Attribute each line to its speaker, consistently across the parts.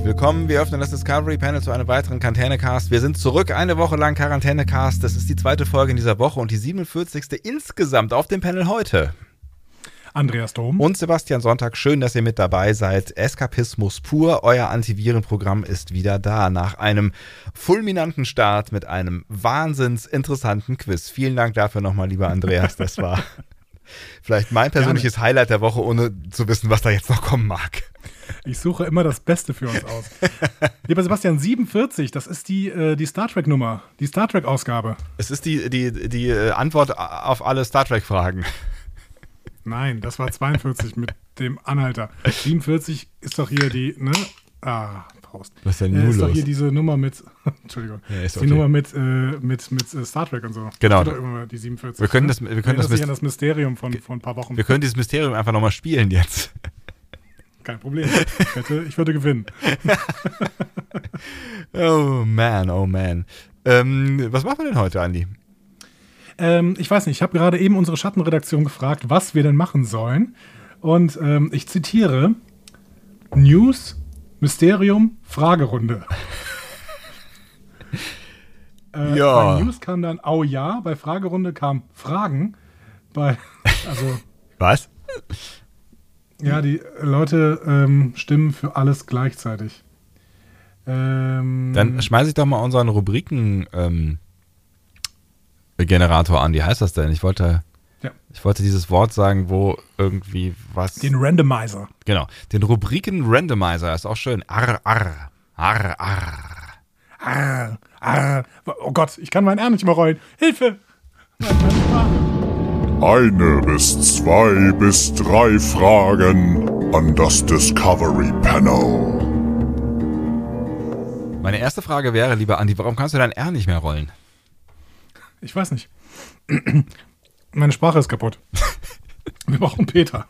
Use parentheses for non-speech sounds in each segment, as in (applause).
Speaker 1: Herzlich willkommen. Wir öffnen das Discovery Panel zu einem weiteren Quarantänecast. Wir sind zurück, eine Woche lang Quarantänecast. Das ist die zweite Folge in dieser Woche und die 47. insgesamt auf dem Panel heute.
Speaker 2: Andreas Dom.
Speaker 1: Und Sebastian Sonntag, schön, dass ihr mit dabei seid. Eskapismus pur, euer Antivirenprogramm ist wieder da nach einem fulminanten Start mit einem wahnsinns interessanten Quiz. Vielen Dank dafür nochmal, lieber Andreas. Das war (laughs) vielleicht mein persönliches Gerne. Highlight der Woche, ohne zu wissen, was da jetzt noch kommen mag.
Speaker 2: Ich suche immer das Beste für uns aus. (laughs) Lieber Sebastian, 47, das ist die, äh, die Star Trek-Nummer, die Star Trek-Ausgabe.
Speaker 1: Es ist die, die, die äh, Antwort auf alle Star Trek-Fragen.
Speaker 2: Nein, das war 42 mit dem Anhalter. 47 ist doch hier die, ne? Ah, Prost.
Speaker 1: Was ist denn nun äh,
Speaker 2: ist
Speaker 1: los?
Speaker 2: doch hier diese Nummer mit, (laughs) Entschuldigung,
Speaker 1: Ja,
Speaker 2: die
Speaker 1: okay.
Speaker 2: Nummer mit, äh, mit, mit äh, Star Trek und so.
Speaker 1: Genau.
Speaker 2: Das war doch immer die 47.
Speaker 1: Wir können
Speaker 2: ne?
Speaker 1: das- wir können das
Speaker 2: an das Mysterium von vor ein paar Wochen.
Speaker 1: Wir können dieses Mysterium einfach nochmal spielen jetzt.
Speaker 2: Kein Problem. Ich, wette, ich würde gewinnen. (laughs)
Speaker 1: Oh man, oh man. Ähm, was machen wir denn heute, Andi?
Speaker 2: Ähm, ich weiß nicht, ich habe gerade eben unsere Schattenredaktion gefragt, was wir denn machen sollen. Und ähm, ich zitiere: News, Mysterium, Fragerunde. (laughs) äh,
Speaker 1: Ja.
Speaker 2: Bei News kam dann Au ja, bei Fragerunde kam Fragen. Bei, also,
Speaker 1: Was?
Speaker 2: Ja, die Leute ähm, stimmen für alles gleichzeitig. Ähm,
Speaker 1: Dann schmeiße ich doch mal unseren Rubriken ähm, an. Wie heißt das denn? Ich wollte,
Speaker 2: Ja.
Speaker 1: ich wollte dieses Wort sagen, wo irgendwie was.
Speaker 2: den Randomizer.
Speaker 1: genau. Den Rubriken Randomizer ist auch schön. Arr, arr. Arr, arr.
Speaker 2: Ah, ah, oh Gott, ich kann mein R nicht mehr rollen. Hilfe! Meine (laughs) Sprache.
Speaker 3: Eine bis zwei bis drei Fragen an das Discovery Panel.
Speaker 1: Meine erste Frage wäre, lieber Andi, warum kannst du dein R nicht mehr rollen?
Speaker 2: Ich weiß nicht. (clears throat) Meine Sprache ist kaputt. (laughs) Wir brauchen Peter.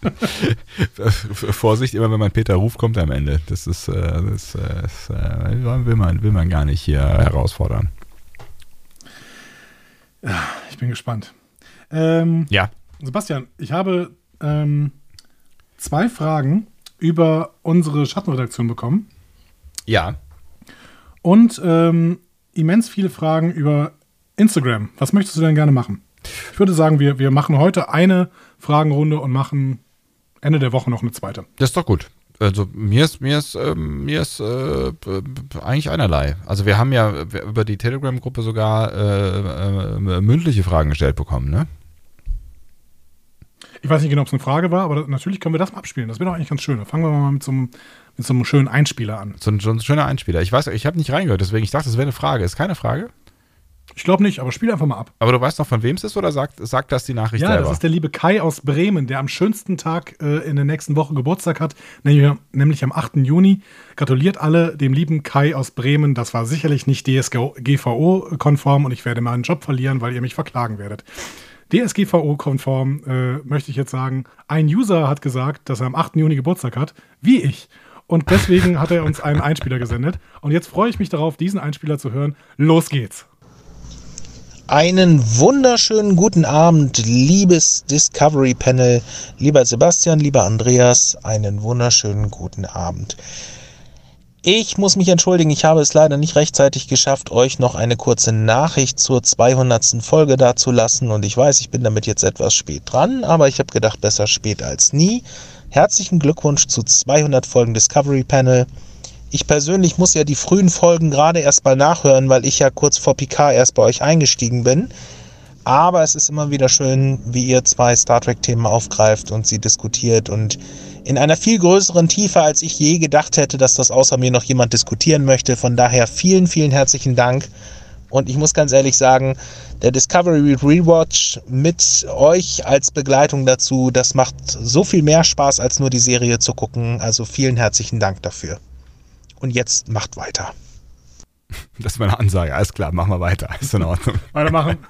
Speaker 2: (laughs)
Speaker 1: Vorsicht, immer wenn man Peter ruft, kommt er am Ende. Das ist, äh, das, das äh, will, man, will man gar nicht hier herausfordern.
Speaker 2: Ich bin gespannt. Ähm,
Speaker 1: Ja.
Speaker 2: Sebastian, ich habe ähm, zwei Fragen über unsere Schattenredaktion bekommen
Speaker 1: Ja.
Speaker 2: und ähm, immens viele Fragen über Instagram. Was möchtest du denn gerne machen? Ich würde sagen, wir, wir machen heute eine Fragenrunde und machen Ende der Woche noch eine zweite.
Speaker 1: Das ist doch gut. Also mir ist mir ist ähm, mir ist äh, eigentlich einerlei. Also wir haben ja wir- über die Telegram-Gruppe sogar äh, äh, mündliche Fragen gestellt bekommen, ne?
Speaker 2: Ich weiß nicht genau, ob es eine Frage war, aber natürlich können wir das mal abspielen. Das wäre doch eigentlich ganz schön. Dann fangen wir mal mit so einem, mit so einem schönen Einspieler an.
Speaker 1: So ein, so ein schöner Einspieler. Ich weiß, ich habe nicht reingehört, deswegen ich dachte, das wäre eine Frage. Ist keine Frage.
Speaker 2: Ich glaube nicht, aber spiel einfach mal ab.
Speaker 1: Aber du weißt noch, von wem es ist oder sagt, sagt das die Nachricht
Speaker 2: Ja,
Speaker 1: selber?
Speaker 2: das ist der liebe Kai aus Bremen, der am schönsten Tag äh, in der nächsten Woche Geburtstag hat, nämlich, nämlich am 8. Juni. Gratuliert alle dem lieben Kai aus Bremen. Das war sicherlich nicht DSGVO-konform und ich werde meinen Job verlieren, weil ihr mich verklagen werdet. DSGVO-konform äh, möchte ich jetzt sagen, ein User hat gesagt, dass er am 8. Juni Geburtstag hat, wie ich. Und deswegen hat er uns (laughs) einen Einspieler gesendet. Und jetzt freue ich mich darauf, diesen Einspieler zu hören. Los geht's.
Speaker 4: Einen wunderschönen guten Abend, liebes Discovery Panel, lieber Sebastian, lieber Andreas, einen wunderschönen guten Abend. Ich muss mich entschuldigen, ich habe es leider nicht rechtzeitig geschafft, euch noch eine kurze Nachricht zur 200. Folge dazulassen und ich weiß, ich bin damit jetzt etwas spät dran, aber ich habe gedacht, besser spät als nie. Herzlichen Glückwunsch zu 200 Folgen Discovery Panel. Ich persönlich muss ja die frühen Folgen gerade erst mal nachhören, weil ich ja kurz vor Picard erst bei euch eingestiegen bin. Aber es ist immer wieder schön, wie ihr zwei Star Trek-Themen aufgreift und sie diskutiert und in einer viel größeren Tiefe, als ich je gedacht hätte, dass das außer mir noch jemand diskutieren möchte. Von daher vielen, vielen herzlichen Dank. Und ich muss ganz ehrlich sagen, der Discovery Rewatch mit euch als Begleitung dazu, das macht so viel mehr Spaß, als nur die Serie zu gucken. Also vielen herzlichen Dank dafür. Und jetzt macht weiter. (laughs)
Speaker 1: Das ist meine Ansage. Alles klar, machen wir weiter. (laughs) Ist in Ordnung.
Speaker 2: Weitermachen. (laughs)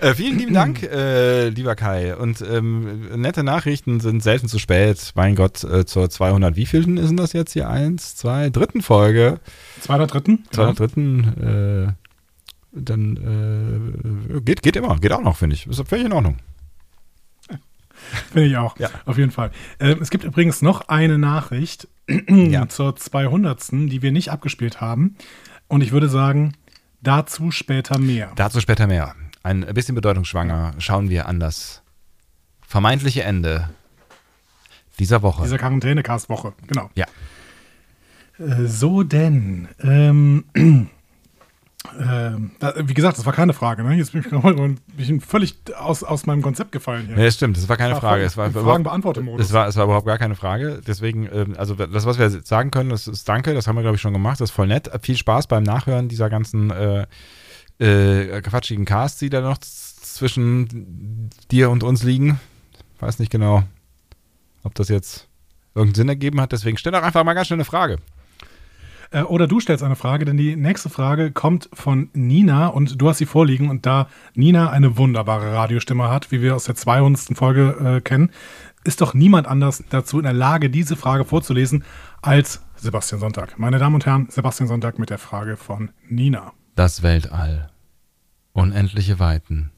Speaker 1: Äh, vielen lieben Dank, äh, lieber Kai. Und ähm, nette Nachrichten sind selten zu spät. Mein Gott, äh, zur 200, wie vielen ist denn das jetzt hier? Eins, zwei, dritten Folge.
Speaker 2: Zweiter, dritten?
Speaker 1: Zweiter, dritten. Äh, dann äh, geht, geht immer, geht auch noch, finde ich. Ist völlig in Ordnung. (laughs)
Speaker 2: Finde ich auch.
Speaker 1: Ja.
Speaker 2: Auf jeden Fall. Ähm, es gibt übrigens noch eine Nachricht (clears throat)
Speaker 1: Ja.
Speaker 2: zur 200. die wir nicht abgespielt haben. Und ich würde sagen, dazu später mehr.
Speaker 1: Dazu später mehr. Ein bisschen bedeutungsschwanger schauen wir an das vermeintliche Ende dieser Woche.
Speaker 2: Dieser Quarantäne-Cast-Woche. Genau.
Speaker 1: ja.
Speaker 2: Äh, So denn. Ähm, (clears throat) ähm, wie gesagt, das war keine Frage. Ne? Jetzt bin ich, gerade ein bisschen völlig aus, aus meinem Konzept gefallen hier.
Speaker 1: Ja, stimmt, das war keine
Speaker 2: War
Speaker 1: Frage. Es war
Speaker 2: im
Speaker 1: überhaupt,
Speaker 2: Fragen-Beantworte-Modus.
Speaker 1: es, war, es war überhaupt gar keine Frage. Deswegen, ähm, also das, was wir sagen können, das ist Danke, das haben wir, glaube ich, schon gemacht. Das ist voll nett. Viel Spaß beim Nachhören dieser ganzen äh, äh, quatschigen Casts, die da noch zwischen dir und uns liegen. Weiß nicht genau, ob das jetzt irgendeinen Sinn ergeben hat. Deswegen stell doch einfach mal ganz schnell eine Frage.
Speaker 2: Äh, oder du stellst eine Frage, denn die nächste Frage kommt von Nina und du hast sie vorliegen. Und da Nina eine wunderbare Radiostimme hat, wie wir aus der 200. Folge äh, kennen, ist doch niemand anders dazu in der Lage, diese Frage vorzulesen, als Sebastian Sonntag. Meine Damen und Herren, Sebastian Sonntag mit der Frage von Nina.
Speaker 1: Das Weltall. Unendliche Weiten.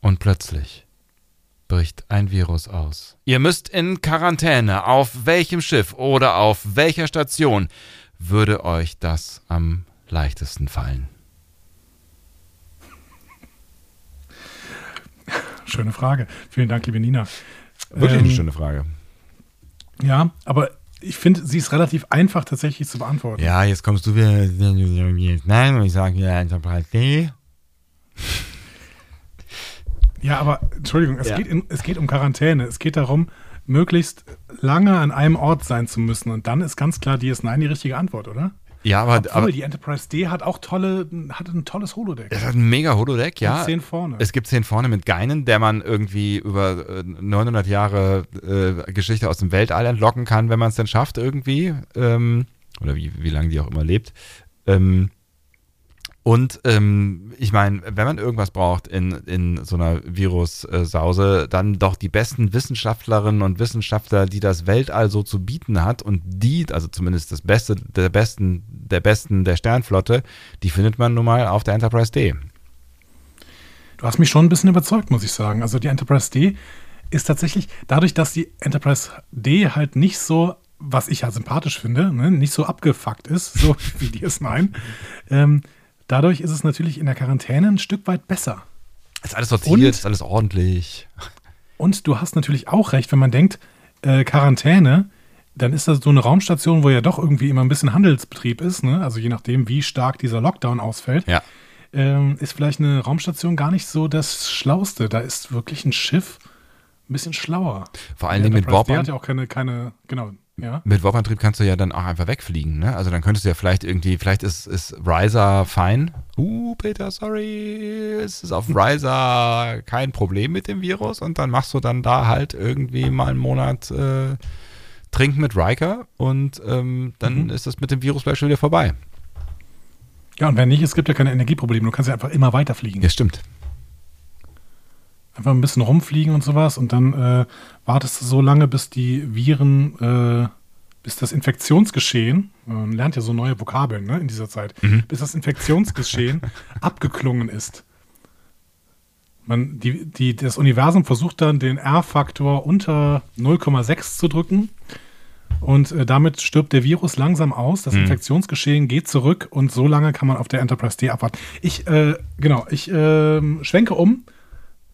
Speaker 1: Und plötzlich bricht ein Virus aus. Ihr müsst in Quarantäne. Auf welchem Schiff oder auf welcher Station würde euch das am leichtesten fallen?
Speaker 2: Schöne Frage. Vielen Dank, liebe Nina.
Speaker 1: Wirklich
Speaker 2: Ähm,
Speaker 1: eine schöne Frage.
Speaker 2: Ja, aber ich finde, sie ist relativ einfach tatsächlich zu beantworten.
Speaker 1: Ja, jetzt kommst du wieder. Nein, und ich sage ja Enterprise D.
Speaker 2: Ja, aber Entschuldigung, es,
Speaker 1: Ja.
Speaker 2: geht in, es geht um Quarantäne. Es geht darum, möglichst lange an einem Ort sein zu müssen. Und dann ist ganz klar DS9 die richtige Antwort, oder?
Speaker 1: Ja, aber,
Speaker 2: Obwohl,
Speaker 1: aber
Speaker 2: die Enterprise D hat auch tolle, hat ein tolles Holodeck.
Speaker 1: es hat ein mega Holodeck, ja.
Speaker 2: Und zehn vorne.
Speaker 1: Es gibt zehn vorne mit Geinen, der man irgendwie über äh, 900 Jahre äh, Geschichte aus dem Weltall entlocken kann, wenn man es denn schafft irgendwie. Ähm, oder wie, wie lange die auch immer lebt. Ähm, und ähm, ich meine, wenn man irgendwas braucht in, in so einer Virus-Sause, dann doch die besten Wissenschaftlerinnen und Wissenschaftler, die das Weltall so zu bieten hat und die, also zumindest das Beste der Besten, der Besten der Sternflotte, die findet man nun mal auf der Enterprise D.
Speaker 2: Du hast mich schon ein bisschen überzeugt, muss ich sagen. Also die Enterprise D ist tatsächlich, dadurch, dass die Enterprise D halt nicht so, was ich ja sympathisch finde, ne, nicht so abgefuckt ist, so (laughs) wie DS9, ähm, dadurch ist es natürlich in der Quarantäne ein Stück weit besser.
Speaker 1: Ist alles sortiert,
Speaker 2: Und-
Speaker 1: ist alles ordentlich.
Speaker 2: Und du hast natürlich auch recht, wenn man denkt, äh, Quarantäne, dann ist das so eine Raumstation, wo ja doch irgendwie immer ein bisschen Handelsbetrieb ist, ne? also je nachdem, wie stark dieser Lockdown ausfällt,
Speaker 1: Ja.
Speaker 2: ähm, ist vielleicht eine Raumstation gar nicht so das Schlauste. Da ist wirklich ein Schiff ein bisschen schlauer.
Speaker 1: Vor allen Dingen mit
Speaker 2: Die
Speaker 1: Warp,
Speaker 2: hat ja auch keine, keine, genau, ja.
Speaker 1: mit Warp-Antrieb kannst du ja dann auch einfach wegfliegen. Ne? Also dann könntest du ja vielleicht irgendwie, vielleicht ist, ist Riser fein. Uh, Peter, sorry, es ist auf Riser kein Problem mit dem Virus und dann machst du dann da halt irgendwie mal einen Monat äh, Trinken mit Riker und ähm, dann
Speaker 2: Mhm.
Speaker 1: ist das mit dem Virus vielleicht schon wieder vorbei.
Speaker 2: Ja, und wenn nicht, es gibt ja keine Energieprobleme. Du kannst ja einfach immer weiterfliegen.
Speaker 1: Ja, stimmt.
Speaker 2: Einfach ein bisschen rumfliegen und sowas und dann äh, wartest du so lange, bis die Viren, äh, bis das Infektionsgeschehen, man lernt ja so neue Vokabeln ne, in dieser Zeit, bis das Infektionsgeschehen (laughs) abgeklungen ist. Man, die, die, das Universum versucht dann den R-Faktor unter 0,6 zu drücken und äh, damit stirbt der Virus langsam aus, das Infektionsgeschehen geht zurück und so lange kann man auf der Enterprise D abwarten. Ich, äh, genau, ich ähm, schwenke um.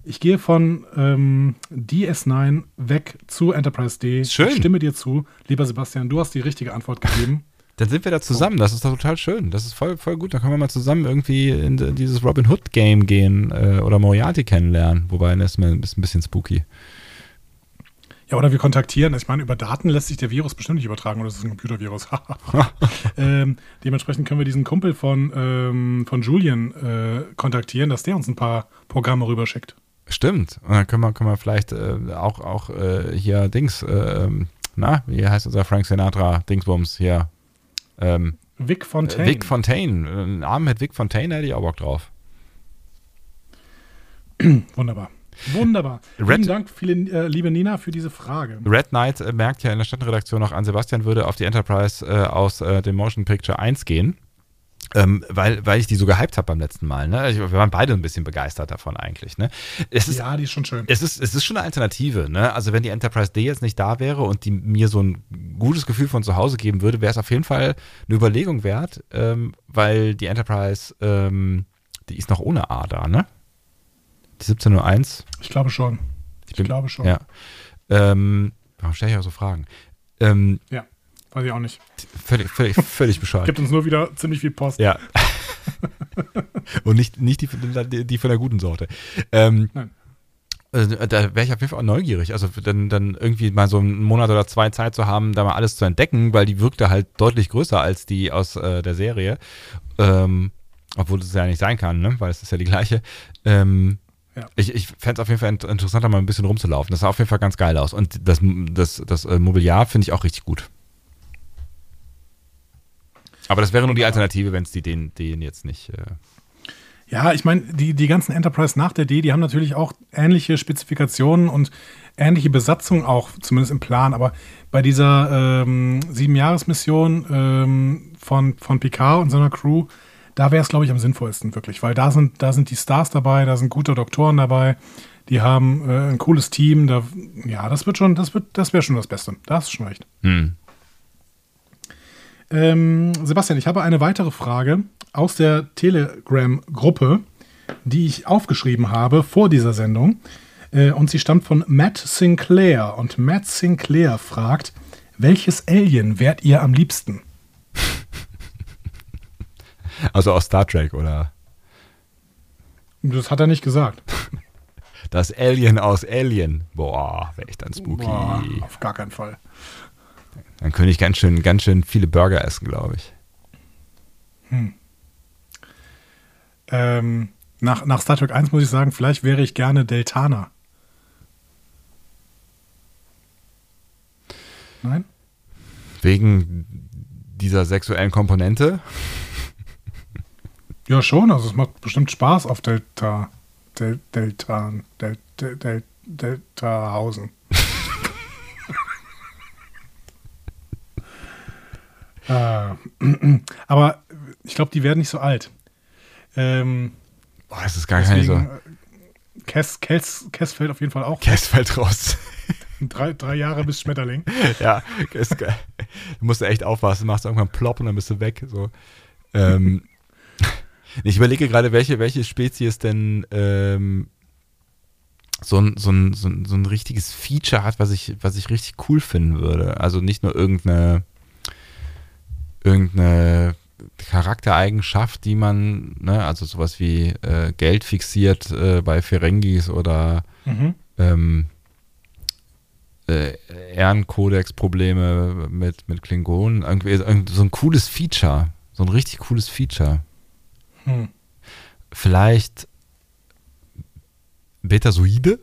Speaker 2: Ich gehe von ähm, DS9 weg zu Enterprise D.
Speaker 1: Schön.
Speaker 2: Ich stimme dir zu. Lieber Sebastian, du hast die richtige Antwort gegeben.
Speaker 1: Dann sind wir da zusammen. Das ist doch total schön. Das ist voll, voll gut. Da können wir mal zusammen irgendwie in dieses Robin Hood Game gehen äh, oder Moriarty kennenlernen. Wobei, das ist ein bisschen, ein bisschen spooky.
Speaker 2: Ja, oder wir kontaktieren. Ich meine, über Daten lässt sich der Virus bestimmt nicht übertragen, oder ist es ein Computervirus? (laughs) ähm, dementsprechend können wir diesen Kumpel von, ähm, von Julian äh, kontaktieren, dass der uns ein paar Programme rüberschickt.
Speaker 1: Stimmt. Und dann können wir, können wir vielleicht äh, auch, auch äh, hier Dings, äh, na, wie heißt unser Frank Sinatra Dingsbums hier? Ähm,
Speaker 2: Vic Fontaine.
Speaker 1: Vic Fontaine. Ein Arm mit Vic Fontaine hätte ich auch Bock drauf.
Speaker 2: Wunderbar. Wunderbar.
Speaker 1: Red-
Speaker 2: Vielen Dank, viele, äh, liebe Nina, für diese Frage.
Speaker 1: Red Knight äh, merkt ja in der Stadtredaktion noch an, Sebastian würde auf die Enterprise äh, aus äh, dem Motion Picture 1 gehen. Ähm, weil, weil ich die so gehypt habe beim letzten Mal. Ne? Ich, wir waren beide ein bisschen begeistert davon eigentlich. Ne? Es ist
Speaker 2: Ja, die ist schon schön.
Speaker 1: es ist, es ist schon eine Alternative. Ne? Also wenn die Enterprise D jetzt nicht da wäre und die mir so ein gutes Gefühl von zu Hause geben würde, wäre es auf jeden Fall eine Überlegung wert, ähm, weil die Enterprise, ähm, die ist noch ohne A da, ne? Die 1701.
Speaker 2: Ich glaube schon. Ich,
Speaker 1: bin-
Speaker 2: glaube schon.
Speaker 1: Ja. Ähm, warum stelle ich auch so Fragen? Ähm,
Speaker 2: Ja, weiß ich auch nicht.
Speaker 1: völlig, völlig, völlig bescheuert.
Speaker 2: Gibt uns nur wieder ziemlich viel Post.
Speaker 1: Ja. (laughs) Und nicht, nicht die, die, die von der guten Sorte. Ähm,
Speaker 2: Nein.
Speaker 1: äh, Da wäre ich auf jeden Fall auch neugierig. Also dann, dann irgendwie mal so einen Monat oder zwei Zeit zu haben, da mal alles zu entdecken, weil die wirkte halt deutlich größer als die aus äh, der Serie. Ähm, obwohl es ja nicht sein kann, ne? weil es ist ja die gleiche. Ähm,
Speaker 2: Ja.
Speaker 1: Ich, ich fände es auf jeden Fall int- interessanter, mal ein bisschen rumzulaufen. Das sah auf jeden Fall ganz geil aus. Und das, das, das äh, Mobiliar finde ich auch richtig gut. Aber das wäre nur die Alternative, wenn es die den, den jetzt nicht. Äh,
Speaker 2: Ja, ich meine, die, die ganzen Enterprise nach der D, die haben natürlich auch ähnliche Spezifikationen und ähnliche Besatzung auch, zumindest im Plan. Aber bei dieser ähm, Sieben-Jahres-Mission ähm, von, von Picard und seiner Crew, da wäre es, glaube ich, am sinnvollsten, wirklich. Weil da sind, da sind die Stars dabei, da sind gute Doktoren dabei, die haben äh, ein cooles Team. Da, ja, das wird schon, das wird, das wäre schon das Beste. Da hast du schon recht.
Speaker 1: hm.
Speaker 2: Ähm, Sebastian, ich habe eine weitere Frage aus der Telegram-Gruppe, die ich aufgeschrieben habe vor dieser Sendung. Äh, und sie stammt von Matt Sinclair. Und Matt Sinclair fragt, welches Alien wärt ihr am liebsten?
Speaker 1: Also aus Star Trek oder
Speaker 2: Das hat er nicht gesagt.
Speaker 1: das Alien aus Alien. Boah, wäre ich dann spooky.
Speaker 2: Boah, auf gar keinen Fall.
Speaker 1: Dann könnte ich ganz schön, ganz schön viele Burger essen, glaube ich.
Speaker 2: Ähm, nach, nach Star Trek 1 muss ich sagen, vielleicht wäre ich gerne Deltaner. Nein?
Speaker 1: Wegen dieser sexuellen Komponente. (laughs)
Speaker 2: Ja, schon. Also es macht bestimmt Spaß auf Delta. Del, Delta. Del, Del, Del, Deltahausen. Äh, (clears throat) aber ich glaube, die werden nicht so alt. Ähm,
Speaker 1: Boah, das ist gar nicht so.
Speaker 2: deswegen, äh, Kess, Kess, Kess fällt auf jeden Fall auch.
Speaker 1: Cass fällt raus. (laughs)
Speaker 2: Drei, drei Jahre bis Schmetterling. (laughs)
Speaker 1: ja, ist geil. Du musst echt aufpassen, machst irgendwann plopp und dann bist du weg. So. Ähm, (laughs) ich überlege gerade, welche, welche Spezies denn ähm, so, ein, so, ein, so, ein, so ein richtiges Feature hat, was ich, was ich richtig cool finden würde. Also nicht nur irgendeine, irgendeine Charaktereigenschaft, die man, ne, also sowas wie äh, Geld fixiert äh, bei Ferengis oder
Speaker 2: Mhm.
Speaker 1: ähm, äh, Ehrenkodex-Probleme mit, mit Klingonen. Irgendwie irgend so ein cooles Feature. So ein richtig cooles Feature.
Speaker 2: Hm.
Speaker 1: Vielleicht Betasoide?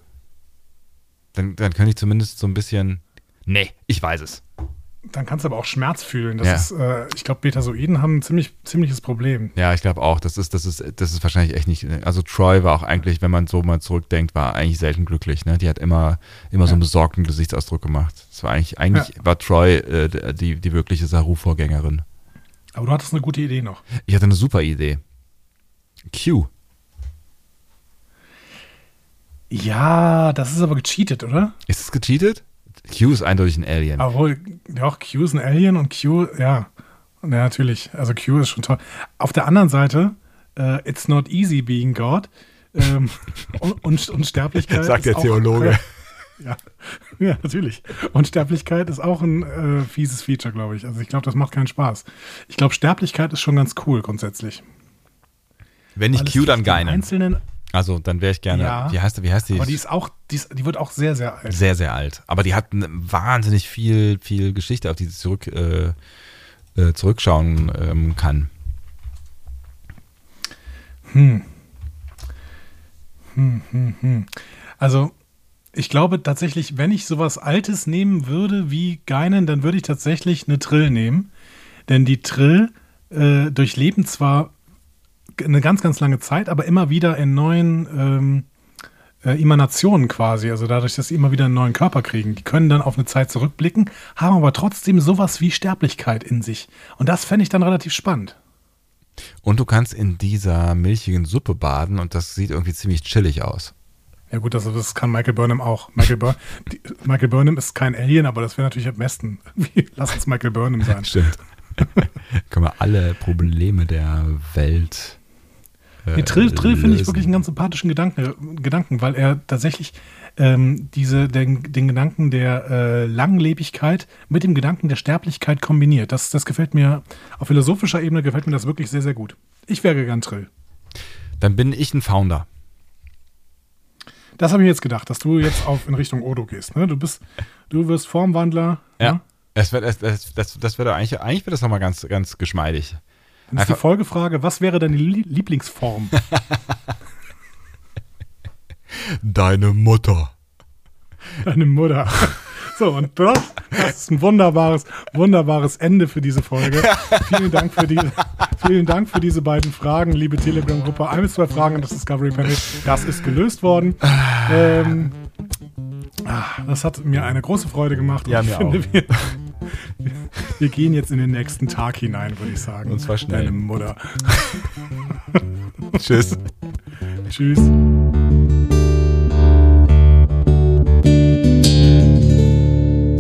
Speaker 1: Dann, dann könnte ich zumindest so ein bisschen. Nee, ich weiß es.
Speaker 2: Dann kannst du aber auch Schmerz fühlen. Das
Speaker 1: Ja.
Speaker 2: ist, äh, ich glaube, Betasoiden haben ein ziemlich, ziemliches Problem.
Speaker 1: Ja, ich glaube auch. Das ist, das, ist, das ist wahrscheinlich echt nicht. Also Troy war auch eigentlich, wenn man so mal zurückdenkt, war eigentlich selten glücklich. Ne? Die hat immer, immer so einen besorgten Gesichtsausdruck gemacht. Das war eigentlich, eigentlich war Troy äh, die, die wirkliche Saru-Vorgängerin.
Speaker 2: Aber du hattest eine gute Idee noch.
Speaker 1: Ich hatte eine super Idee. Q.
Speaker 2: Ja, das ist aber gecheatet, oder?
Speaker 1: Ist es gecheatet? Q ist eindeutig ein Alien.
Speaker 2: Obwohl, ja, Q ist ein Alien und Q, ja. Ja, natürlich. Also Q ist schon toll. Auf der anderen Seite, äh, it's not easy being God. Ähm, (laughs) und, Unsterblichkeit.
Speaker 1: Sagt der
Speaker 2: auch-
Speaker 1: Theologe.
Speaker 2: Ja. ja, natürlich. Unsterblichkeit ist auch ein äh, fieses Feature, glaube ich. Also ich glaube, das macht keinen Spaß. Ich glaube, Sterblichkeit ist schon ganz cool grundsätzlich.
Speaker 1: Wenn
Speaker 2: Weil es
Speaker 1: Q, dann Geinen.
Speaker 2: Einzelnen,
Speaker 1: Also dann wäre ich gerne.
Speaker 2: Ja.
Speaker 1: Wie heißt, wie heißt die?
Speaker 2: aber die ist auch, die, ist, die wird auch sehr, sehr alt.
Speaker 1: Sehr, sehr alt. Aber die hat wahnsinnig viel, viel Geschichte, auf die sie zurück, äh, äh, zurückschauen ähm, kann.
Speaker 2: Hm. Hm, hm, hm. Also, ich glaube tatsächlich, wenn ich sowas Altes nehmen würde wie Geinen, dann würde ich tatsächlich eine Trill nehmen. Denn die Trill äh, durchleben zwar eine ganz, ganz lange Zeit, aber immer wieder in neuen ähm, äh, Emanationen quasi. Also dadurch, dass sie immer wieder einen neuen Körper kriegen. Die können dann auf eine Zeit zurückblicken, haben aber trotzdem sowas wie Sterblichkeit in sich. Und das fände ich dann relativ spannend.
Speaker 1: Und du kannst in dieser milchigen Suppe baden und das sieht irgendwie ziemlich chillig aus.
Speaker 2: Ja gut, also das kann Michael Burnham auch. Michael, Bur (laughs) die, Michael Burnham ist kein Alien, aber das wäre natürlich am besten. (laughs) Lass uns Michael Burnham sein.
Speaker 1: Stimmt. (laughs) Können wir alle Probleme der Welt.
Speaker 2: Äh, nee, Trill, Trill finde ich wirklich einen ganz sympathischen Gedanken, Gedanken weil er tatsächlich ähm, diese, den, den Gedanken der äh, Langlebigkeit mit dem Gedanken der Sterblichkeit kombiniert. Das, das gefällt mir, auf philosophischer Ebene gefällt mir das wirklich sehr, sehr gut. Ich wäre gern Trill.
Speaker 1: Dann bin ich ein Founder.
Speaker 2: Das habe ich jetzt gedacht, dass du jetzt auf in Richtung Odo gehst. Ne? Du bist, du wirst Formwandler.
Speaker 1: Ja. Ne? Es wird, es, das, das, das wird eigentlich, eigentlich wird das nochmal ganz, ganz geschmeidig.
Speaker 2: Dann ist die Folgefrage, was wäre deine Lieblingsform? (laughs)
Speaker 1: Deine Mutter.
Speaker 2: Deine Mutter. (laughs) So, und das, das ist ein wunderbares, wunderbares Ende für diese Folge. (laughs) vielen, Dank für die, vielen Dank für diese beiden Fragen, liebe Telegram-Gruppe. Ein bis zwei Fragen an das Discovery Panel. Das ist gelöst worden. Ähm, ah, das hat mir eine große Freude gemacht.
Speaker 1: Ja, mir finde, auch. Wir,
Speaker 2: wir gehen jetzt in den nächsten Tag hinein, würde ich sagen.
Speaker 1: Und zwar schnell.
Speaker 2: Deine Mutter. (laughs)
Speaker 1: Tschüss.
Speaker 2: Tschüss.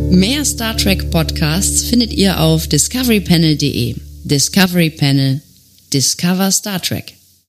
Speaker 5: Mehr Star Trek Podcasts findet ihr auf discoverypanel.de. Discovery Panel. Discover Star Trek.